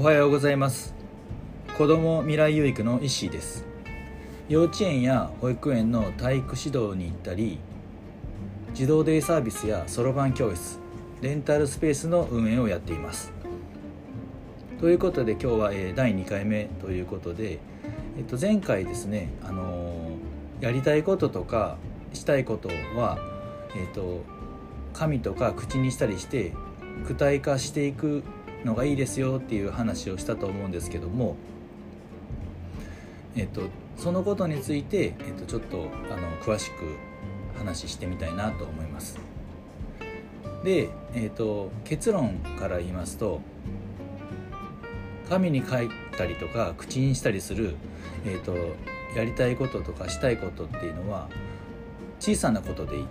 おはようございます。子ども未来養育の石井です。幼稚園や保育園の体育指導に行ったり児童デイサービスやそろばん教室レンタルスペースの運営をやっています。ということで今日は第2回目ということで、えっと、前回ですね、あのやりたいこととかしたいことは、えっと、紙とか口にしたりして具体化していくのがいいですよっていう話をしたと思うんですけども、えっと、そのことについて、えっと、ちょっとあの詳しく話してみたいなと思います。で、えっと、結論から言いますと紙に書いたりとか口にしたりする、えっと、やりたいこととかしたいことっていうのは小さなことでいい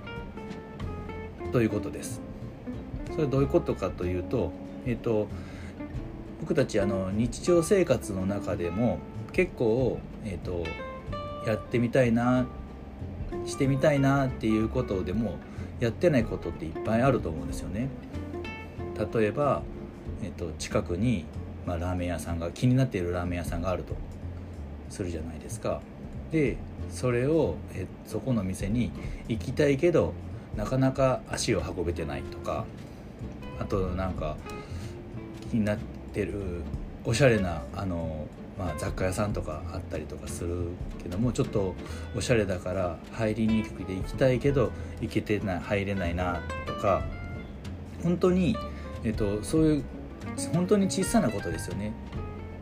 ということです。それどういうことかというとえっ、と僕たちあの日常生活の中でも結構、えーと、やってみたいなしてみたいなっていうことでもやってないことっていっぱいあると思うんですよね。例えば、えーと、近くに、まあ、ラーメン屋さんが気になっているラーメン屋さんがあるとするじゃないですか。でそれをえそこの店に行きたいけどなかなか足を運べてないとかあとなんかになってるおしゃれなあの、まあ、雑貨屋さんとかあったりとかするけどもちょっとおしゃれだから入りにくくて行きたいけど行けてない入れないなとか本当に、えっと、そういう本当に小さなことですよね。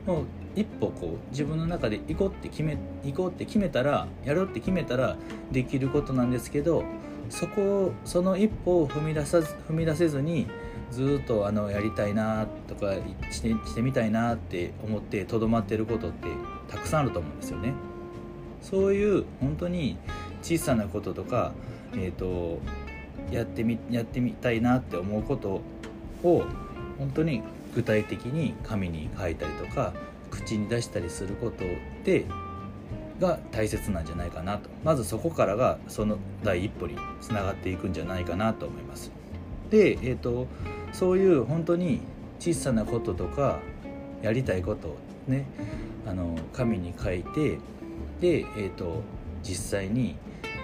もう一歩こう自分の中で行こうって決め行こうって決めたらやろうって決めたらできることなんですけどそこをその一歩を踏み出さず踏み出せずにずっとあのやりたいなとかしてしてみたいなって思ってとどまってることってたくさんあると思うんですよね。そういう本当に小さなこととか、えーと、やってみやってみたいなって思うことを本当に具体的に紙に書いたりとか口に出したりすることでが大切なんじゃないかなとまずそこからがその第一歩につながっていくんじゃないかなと思います。で、えーとそういう本当に小さなこととかやりたいことをねあの紙に書いてで、えーと、実際に、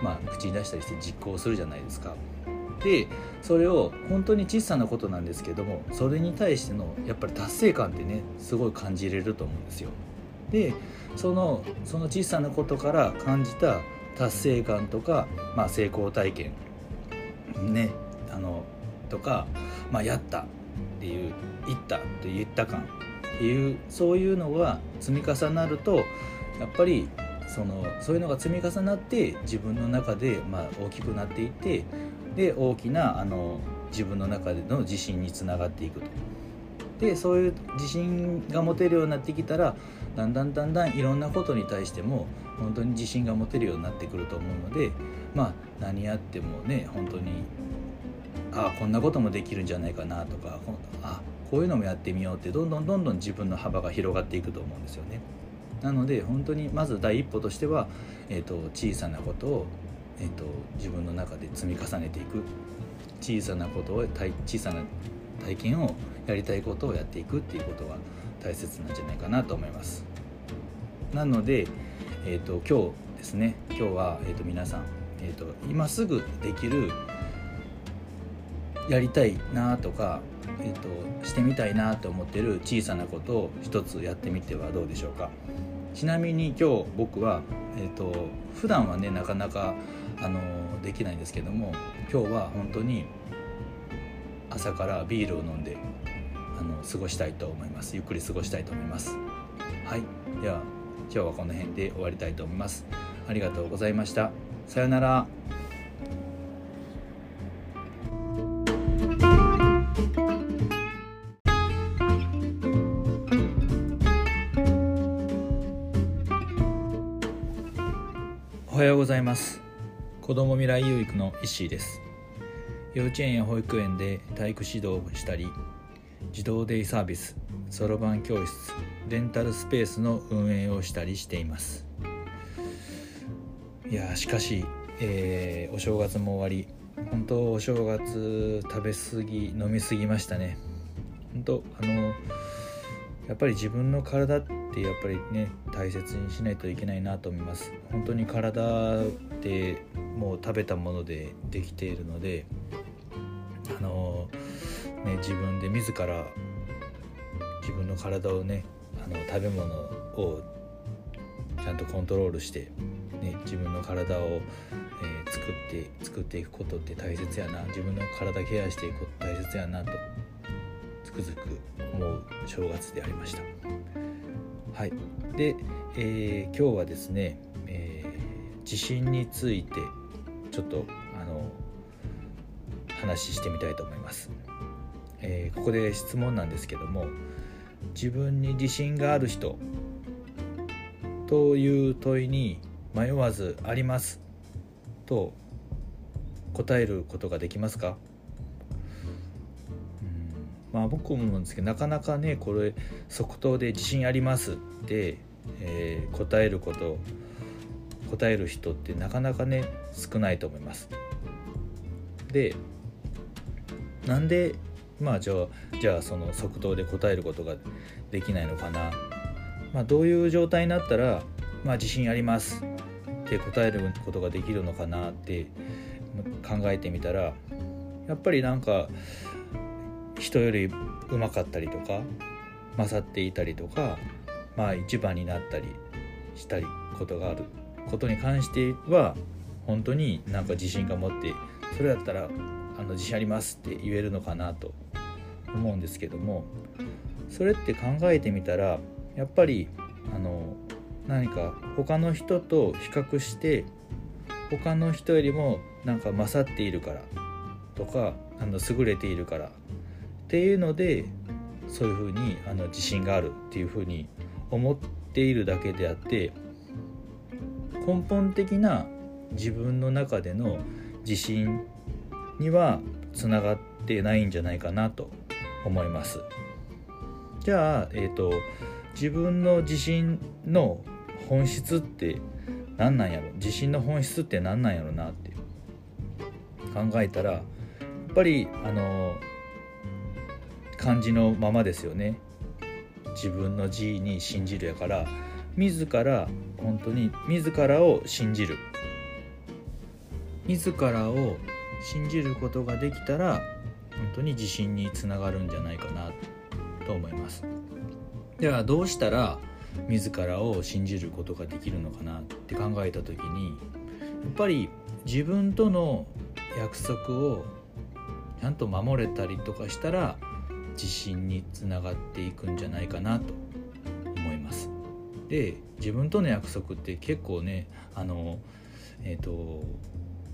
まあ、口に出したりして実行するじゃないですか。でそれを本当に小さなことなんですけどもそれに対してのやっぱり達成感ってねすごい感じれると思うんですよ。でそのその小さなことから感じた達成感とか、まあ、成功体験ねあのとか、まあ、やったっていう言ったと言った感っていうそういうのが積み重なるとやっぱりそのそういうのが積み重なって自分の中でまあ大きくなっていってで大きなあの自分の中での自信につながっていくと。でそういう自信が持てるようになってきたらだんだんだんだんいろんなことに対しても本当に自信が持てるようになってくると思うのでまあ何やってもね本当にあこんなこともできるんじゃないかなとかあこういうのもやってみようってどんどんどんどん自分の幅が広がっていくと思うんですよね。なので本当にまず第一歩としては、えーと、小さなことを、えーと、自分の中で積み重ねていく小さなことを小さな体験をやりたいことをやっていくっていうことが大切なんじゃないかなと思います。なので、えーと、今日ですね今日は、えー、と皆さん、えー、と今すぐできるやりたいなとか、えーと、してみたいなと思ってる小さなことを一つやってみてはどうでしょうか。ちなみに今日僕は、えーと、普段はねなかなかあのできないんですけども今日は本当に朝からビールを飲んであの過ごしたいと思います。ゆっくり過ごしたいと思います。はい。では今日はこの辺で終わりたいと思います。ありがとうございました。さようなら。はようございます。子ども未来有育の石井です。幼稚園や保育園で体育指導をしたり児童デイサービスそろばん教室レンタルスペースの運営をしたりしています。いやしかし、えー、お正月も終わり本当お正月食べ過ぎ飲み過ぎましたね。本当あのやっぱり自分の体ってやっぱりね大切にしないといけないなと思います本当に体ってもう食べたものでできているのであのね自分で自ら自分の体をねあの食べ物をちゃんとコントロールして、ね、自分の体を、えー、作って作っていくことって大切やな自分の体ケアしていくこと大切やなとつくづく思う正月でありました。はい、で、えー、今日はですね、えー、地震についてちょっとあの話してみたいと思います。えー、ここで質問なんですけども自分に自信がある人という問いに迷わずありますと答えることができますか？まあ僕も思うんですけどなかなかねこれ即答で自信ありますって、えー、答えること答える人ってなかなかね少ないと思います。でなんでまあじゃあじゃあその即答で答えることができないのかな、まあ、どういう状態になったら、まあ、自信ありますって答えることができるのかなって考えてみたらやっぱりなんか人よりうまかったりとか勝っていたりとかまあ一番になったりしたりことがある。ことに関しては本当になんか自信が持ってそれだったらあの自信ありますって言えるのかなと思うんですけどもそれって考えてみたらやっぱりあの何か他の人と比較して他の人よりもなんか勝っているからとかあの優れているからっていうのでそういうふうにあの自信があるっていうふうに思っているだけであって根本的な自分の中での自信にはつながってないんじゃないかなと思います。じゃあ、えーと、自分の自信の本質って何なんやろ？自信の本質って何なんやろなって考えたらやっぱりあの感じのままですよね。自分の字に信じるやから。自ら本当に自らを信じる。自らを信じることができたら本当に自信につながるんじゃないかなと思います。ではどうしたら自らを信じることができるのかなって考えた時にやっぱり自分との約束をちゃんと守れたりとかしたら自信につながっていくんじゃないかなと思います。で自分との約束って結構ねあのえっ、ー、と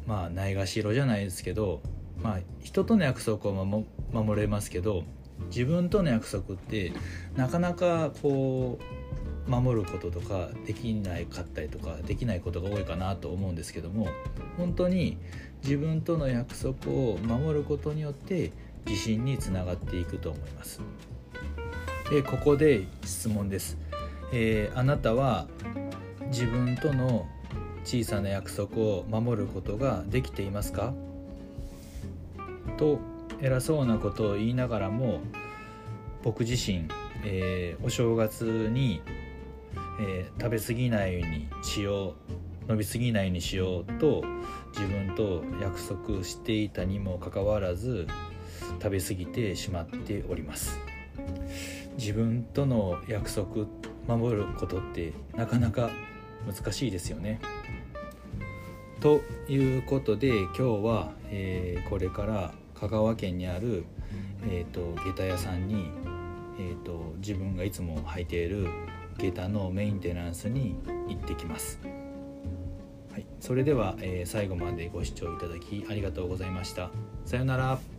まあないがしろじゃないですけどまあ人との約束は守れますけど自分との約束ってなかなかこう守ることとかできないかったりとかできないことが多いかなと思うんですけども本当に自分との約束を守ることによって自信につながっていくと思います。でここで質問です、えー、あなたは自分との小さな約束を守ることができていますか？と偉そうなことを言いながらも僕自身、えー、お正月に、えー、食べ過ぎないようにしよう伸びすぎないようにしようと自分と約束していたにもかかわらず食べ過ぎてしまっております自分との約束守ることってなかなか難しいですよねということで今日は、えー、これから香川県にある、えーと、下駄屋さんに、えーと自分がいつも履いている下駄のメンテナンスに行ってきます。はい、それでは、えー、最後までご視聴いただきありがとうございました。さようなら。